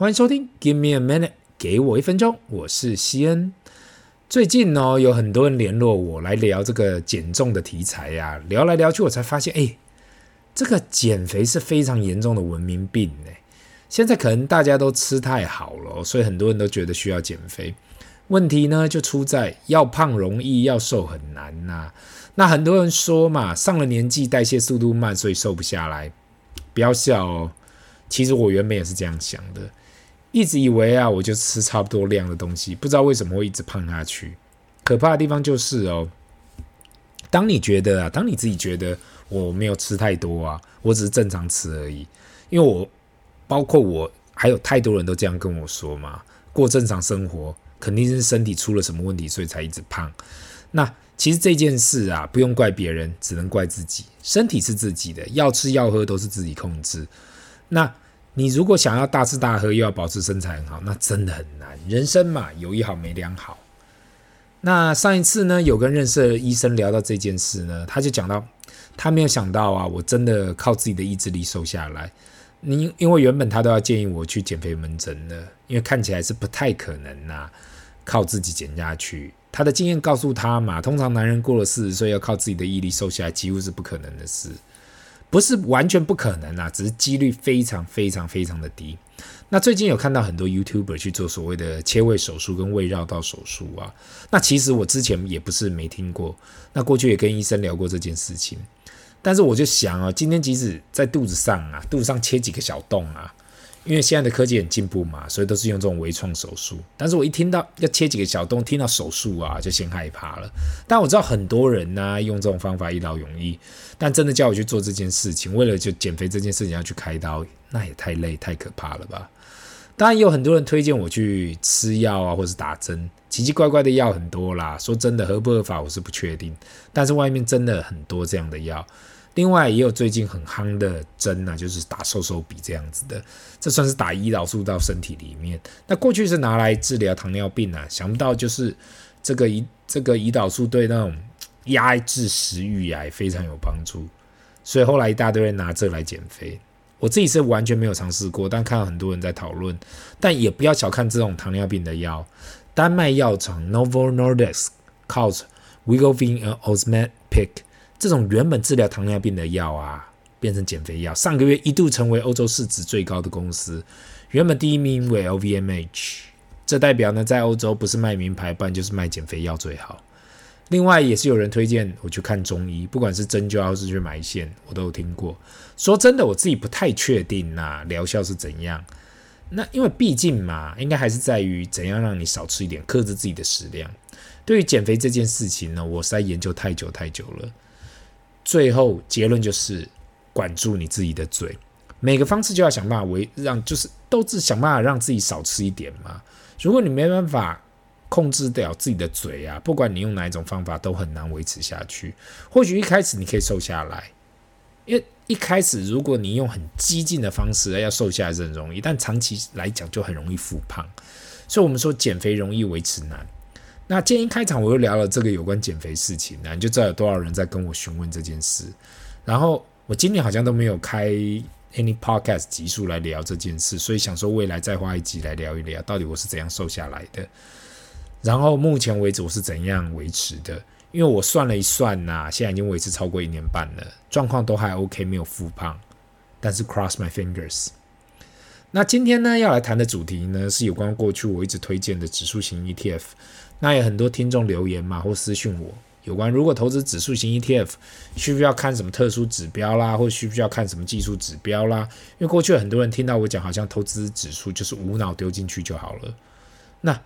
欢迎收听，Give me a minute，给我一分钟，我是西恩。最近呢，有很多人联络我来聊这个减重的题材呀，聊来聊去，我才发现，哎，这个减肥是非常严重的文明病呢。现在可能大家都吃太好了，所以很多人都觉得需要减肥。问题呢，就出在要胖容易，要瘦很难呐。那很多人说嘛，上了年纪，代谢速度慢，所以瘦不下来。不要笑哦，其实我原本也是这样想的。一直以为啊，我就吃差不多量的东西，不知道为什么会一直胖下去。可怕的地方就是哦，当你觉得啊，当你自己觉得我没有吃太多啊，我只是正常吃而已。因为我包括我还有太多人都这样跟我说嘛，过正常生活肯定是身体出了什么问题，所以才一直胖。那其实这件事啊，不用怪别人，只能怪自己。身体是自己的，要吃要喝都是自己控制。那。你如果想要大吃大喝又要保持身材很好，那真的很难。人生嘛，有一好没两好。那上一次呢，有跟认识的医生聊到这件事呢，他就讲到，他没有想到啊，我真的靠自己的意志力瘦下来。你因为原本他都要建议我去减肥门诊的，因为看起来是不太可能呐、靠自己减下去。他的经验告诉他嘛，通常男人过了四十岁要靠自己的毅力瘦下来，几乎是不可能的事。不是完全不可能啊，只是几率非常非常非常的低。那最近有看到很多 YouTuber 去做所谓的切胃手术跟胃绕道手术啊，那其实我之前也不是没听过，那过去也跟医生聊过这件事情，但是我就想啊，今天即使在肚子上啊，肚子上切几个小洞啊。因为现在的科技很进步嘛，所以都是用这种微创手术。但是我一听到要切几个小洞，听到手术啊，就先害怕了。但我知道很多人呢、用这种方法一劳永逸，但真的叫我去做这件事情，为了就减肥这件事情要去开刀，那也太累太可怕了吧？当然也有很多人推荐我去吃药啊，或是打针，奇奇怪怪的药很多啦。说真的，合不合法我是不确定，但是外面真的很多这样的药。另外也有最近很夯的针啊，就是打瘦瘦笔这样子的，这算是打胰岛素到身体里面。那过去是拿来治疗糖尿病啊，想不到就是这个胰这个胰岛素对那种压制食欲啊非常有帮助，所以后来一大堆人拿这来减肥。我自己是完全没有尝试过，但看到很多人在讨论。但也不要小看这种糖尿病的药，丹麦药厂 Novo Nordisk calls Wegovy an Ozempic 这种原本治疗糖尿病的药啊，变成减肥药。上个月一度成为欧洲市值最高的公司，原本第一名为 LVMH，这代表呢，在欧洲不是卖名牌，不然就是卖减肥药最好。另外，也是有人推荐我去看中医，不管是针灸还是去埋线，我都有听过。说真的，我自己不太确定呐、啊，疗效是怎样。那因为毕竟嘛，应该还是在于怎样让你少吃一点，克制自己的食量。对于减肥这件事情呢，我实在研究太久太久了。最后结论就是，管住你自己的嘴，每个方式就要想办法维让，就是都是想办法让自己少吃一点嘛。如果你没办法控制掉自己的嘴啊，不管你用哪一种方法，都很难维持下去。或许一开始你可以瘦下来，因为一开始如果你用很激进的方式要瘦下来是很容易，但长期来讲就很容易复胖。所以我们说减肥容易维持难。那今天一开场我又聊了这个有关减肥事情，那你就知道有多少人在跟我询问这件事。然后我今年好像都没有开 any podcast 集数来聊这件事，所以想说未来再花一集来聊一聊，到底我是怎样瘦下来的。然后目前为止我是怎样维持的？因为我算了一算呐、现在已经维持超过一年半了，状况都还 OK，没有复胖。但是 cross my fingers。那今天呢要来谈的主题呢是有关过去我一直推荐的指数型 ETF。那有很多听众留言嘛，或私讯我有关如果投资指数型 ETF，需不需要看什么特殊指标啦，或需不需要看什么技术指标啦？因为过去很多人听到我讲，好像投资指数就是无脑丢进去就好了。那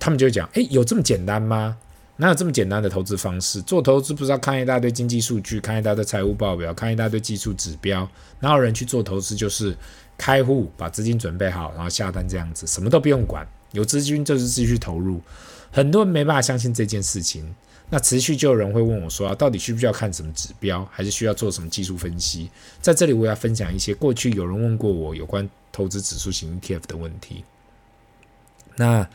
他们就讲，诶，有这么简单吗？哪有这么简单的投资方式？做投资不是要看一大堆经济数据，看一大堆财务报表，看一大堆技术指标？哪有人去做投资就是开户，把资金准备好，然后下单这样子，什么都不用管，有资金就是继续投入。很多人没办法相信这件事情，那持续就有人会问我说啊，到底需不需要看什么指标，还是需要做什么技术分析？在这里我要分享一些过去有人问过我有关投资指数型 ETF 的问题。那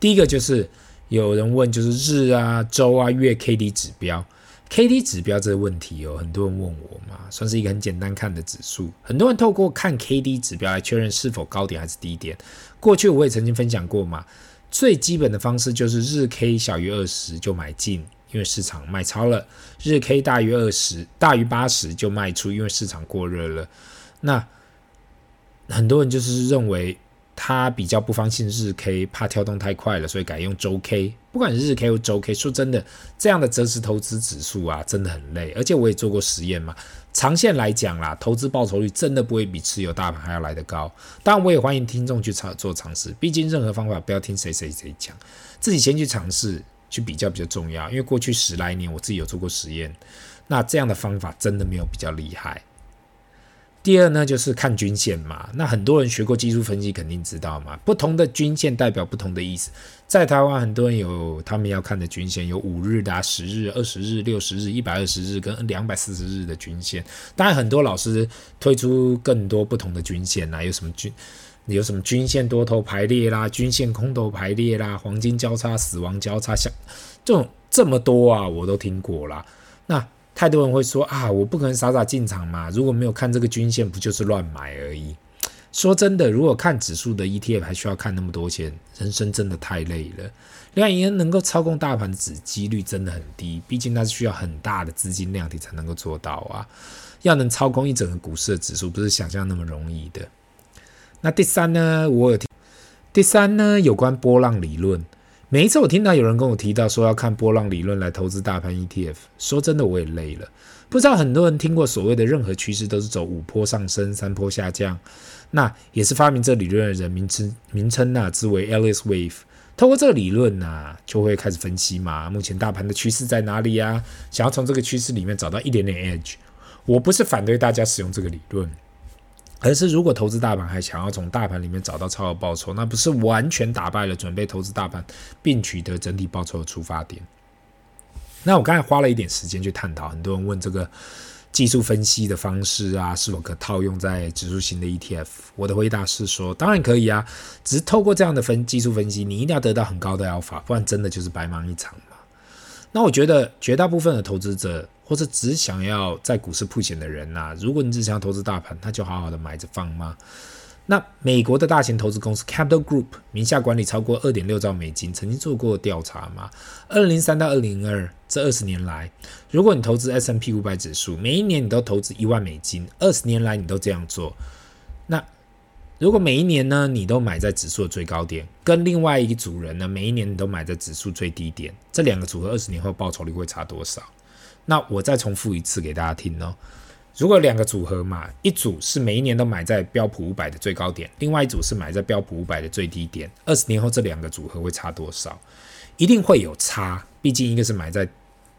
第一个就是有人问，就是日啊、周啊、月 K D 指标，K D 指标这个问题哦，很多人问我嘛，算是一个很简单看的指数。很多人透过看 K D 指标来确认是否高点还是低点。过去我也曾经分享过嘛，最基本的方式就是日 K 小于二十就买进，因为市场卖超了；日 K 大于二十，大于八十就卖出，因为市场过热了。那很多人就是认为。他比较不放心日 K，怕跳动太快了，所以改用周 K。不管是日 K 或周 K，说真的，这样的择时投资指数啊，真的很累。而且我也做过实验嘛，长线来讲啦，投资报酬率真的不会比持有大盘还要来得高。当然，我也欢迎听众去尝做尝试，毕竟任何方法不要听谁谁谁讲，自己先去尝试去比较比较重要。因为过去十来年我自己有做过实验，那这样的方法真的没有比较厉害。第二呢，就是看均线嘛。那很多人学过技术分析，肯定知道嘛。不同的均线代表不同的意思。在台湾，很多人有他们要看的均线，有五日的、啊、十日、二十日、六十日、一百二十日跟两百四十日的均线。当然，很多老师推出更多不同的均线啦、有什么均，有什么均线多头排列啦，均线空头排列啦，黄金交叉、死亡交叉，像这种这么多啊，我都听过啦。那太多人会说啊，我不可能傻傻进场嘛，如果没有看这个均线，不就是乱买而已？说真的，如果看指数的 ETF 还需要看那么多线，人生真的太累了。另外，也能够操控大盘的指几率真的很低，毕竟那是需要很大的资金量体才能够做到啊。要能操控一整个股市的指数，不是想象那么容易的。那第三呢，我有听，第三呢，有关波浪理论。每一次我听到有人跟我提到说要看波浪理论来投资大盘 ETF，说真的我也累了。不知道很多人听过所谓的任何趋势都是走五波上升、三波下降，那也是发明这理论的人名称名称呐，之为 Elliott Wave。透过这个理论呐，就会开始分析嘛，目前大盘的趋势在哪里呀？想要从这个趋势里面找到一点点 edge。我不是反对大家使用这个理论。而是，如果投资大盘还想要从大盘里面找到超额报酬，那不是完全打败了准备投资大盘并取得整体报酬的出发点。那我刚才花了一点时间去探讨，很多人问这个技术分析的方式啊，是否可套用在指数型的 ETF？我的回答是说，当然可以啊，只是透过这样的分技术分析，你一定要得到很高的 alpha，不然真的就是白忙一场嘛。那我觉得绝大部分的投资者。或者只想要在股市铺钱的人呐、如果你只想要投资大盘，那就好好的买着放吗？那美国的大型投资公司 Capital Group 名下管理超过二点六兆美金，曾经做过调查嘛？二零零三到二零二这二十年来，如果你投资 S M P 五百指数，每一年你都投资一万美金，二十年来你都这样做，那如果每一年呢，你都买在指数的最高点，跟另外一组人呢，每一年你都买在指数最低点，这两个组合二十年后报酬率会差多少？那我再重复一次给大家听哦。如果两个组合嘛，一组是每一年都买在标普五百的最高点，另外一组是买在标普五百的最低点，二十年后这两个组合会差多少？一定会有差，毕竟一个是买在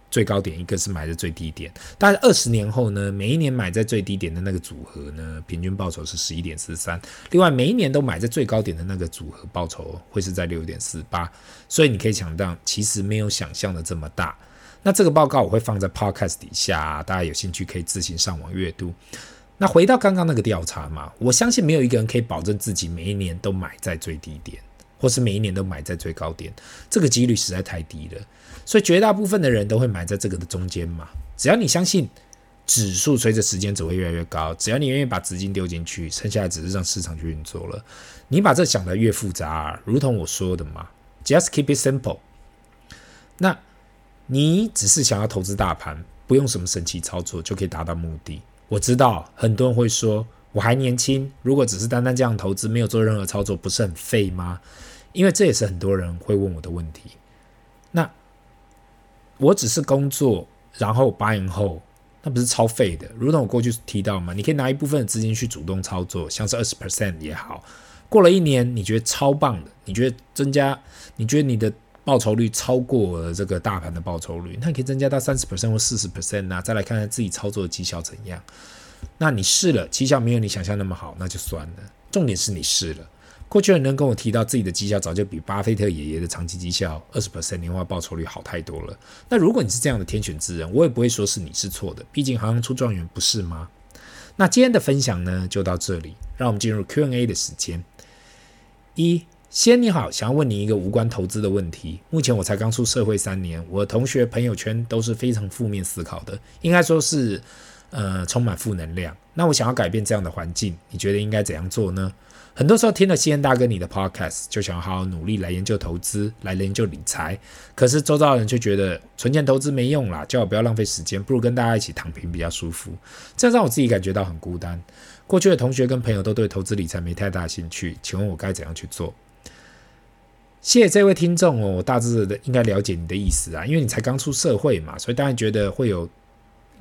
最高点，一个是买在最低点。但是二十年后呢，每一年买在最低点的那个组合呢，平均报酬是十一点四三，另外每一年都买在最高点的那个组合报酬会是在六点四八。所以你可以想到，其实没有想象的这么大。那这个报告我会放在 Podcast 底下，大家有兴趣可以自行上网阅读。那回到刚刚那个调查嘛，我相信没有一个人可以保证自己每一年都买在最低点，或是每一年都买在最高点，这个几率实在太低了。所以绝大部分的人都会买在这个的中间嘛。只要你相信指数随着时间只会越来越高，只要你愿意把资金丢进去，剩下的只是让市场去运作了。你把这想得越复杂，如同我说的嘛，Just keep it simple。那。你只是想要投资大盘，不用什么神奇操作就可以达到目的。我知道很多人会说，我还年轻，如果只是单单这样投资，没有做任何操作，不是很废吗？因为这也是很多人会问我的问题。那我只是工作，然后八年后，那不是超废的？如同我过去提到嘛，你可以拿一部分的资金去主动操作，像是二十 percent 也好。过了一年，你觉得超棒的，你觉得增加，你觉得你的。报酬率超过这个大盘的报酬率，那你可以增加到三十 percent 或四十 percent，再来看看自己操作的绩效怎样。那你试了，绩效没有你想象那么好，那就算了。重点是你试了。过去有人跟我提到自己的绩效早就比巴菲特爷爷的长期绩效二十 percent 年化报酬率好太多了。那如果你是这样的天选之人，我也不会说是你是错的，毕竟行行出状元，不是吗？那今天的分享呢，就到这里，让我们进入 Q&A 的时间。一先你好，想要问你一个无关投资的问题。目前我才刚出社会三年，我的同学朋友圈都是非常负面思考的，应该说是呃充满负能量。那我想要改变这样的环境，你觉得应该怎样做呢？很多时候听了西恩大哥你的 podcast，就想好好努力来研究投资，来研究理财。可是周遭的人却觉得存钱投资没用啦，叫我不要浪费时间，不如跟大家一起躺平比较舒服。这样让我自己感觉到很孤单。过去的同学跟朋友都对投资理财没太大兴趣，请问我该怎样去做？谢谢这位听众哦，我大致的应该了解你的意思啊，因为你才刚出社会嘛，所以当然觉得会有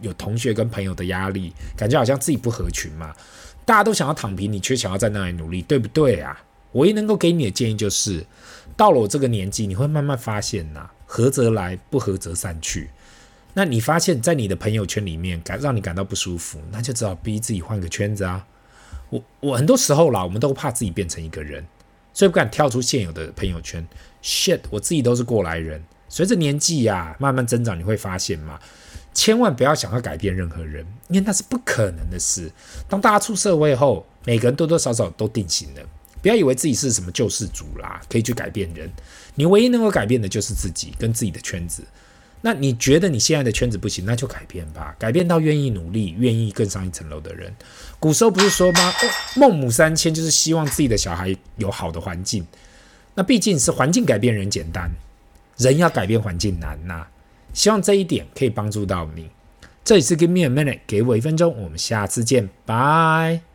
有同学跟朋友的压力，感觉好像自己不合群嘛。大家都想要躺平，你却想要在那里努力，对不对啊？唯一能够给你的建议就是，到了我这个年纪，你会慢慢发现呐，合则来，不合则散去。那你发现，在你的朋友圈里面感让你感到不舒服，那就只好逼自己换个圈子啊。我我很多时候啦，我们都怕自己变成一个人，所以不敢跳出现有的朋友圈。Shit，我自己都是过来人，随着年纪呀慢慢增长，你会发现嘛。千万不要想要改变任何人，因为那是不可能的事。当大家出社会后，每个人多多少少都定型了。不要以为自己是什么救世主啦，可以去改变人。你唯一能够改变的就是自己跟自己的圈子。那你觉得你现在的圈子不行，那就改变吧。改变到愿意努力、愿意更上一层楼的人。古时候不是说吗？孟母三迁就是希望自己的小孩有好的环境。那毕竟是环境改变人简单，人要改变环境难呐、希望这一点可以帮助到你。这里是 Give me a minute，给我一分钟，我们下次见，拜。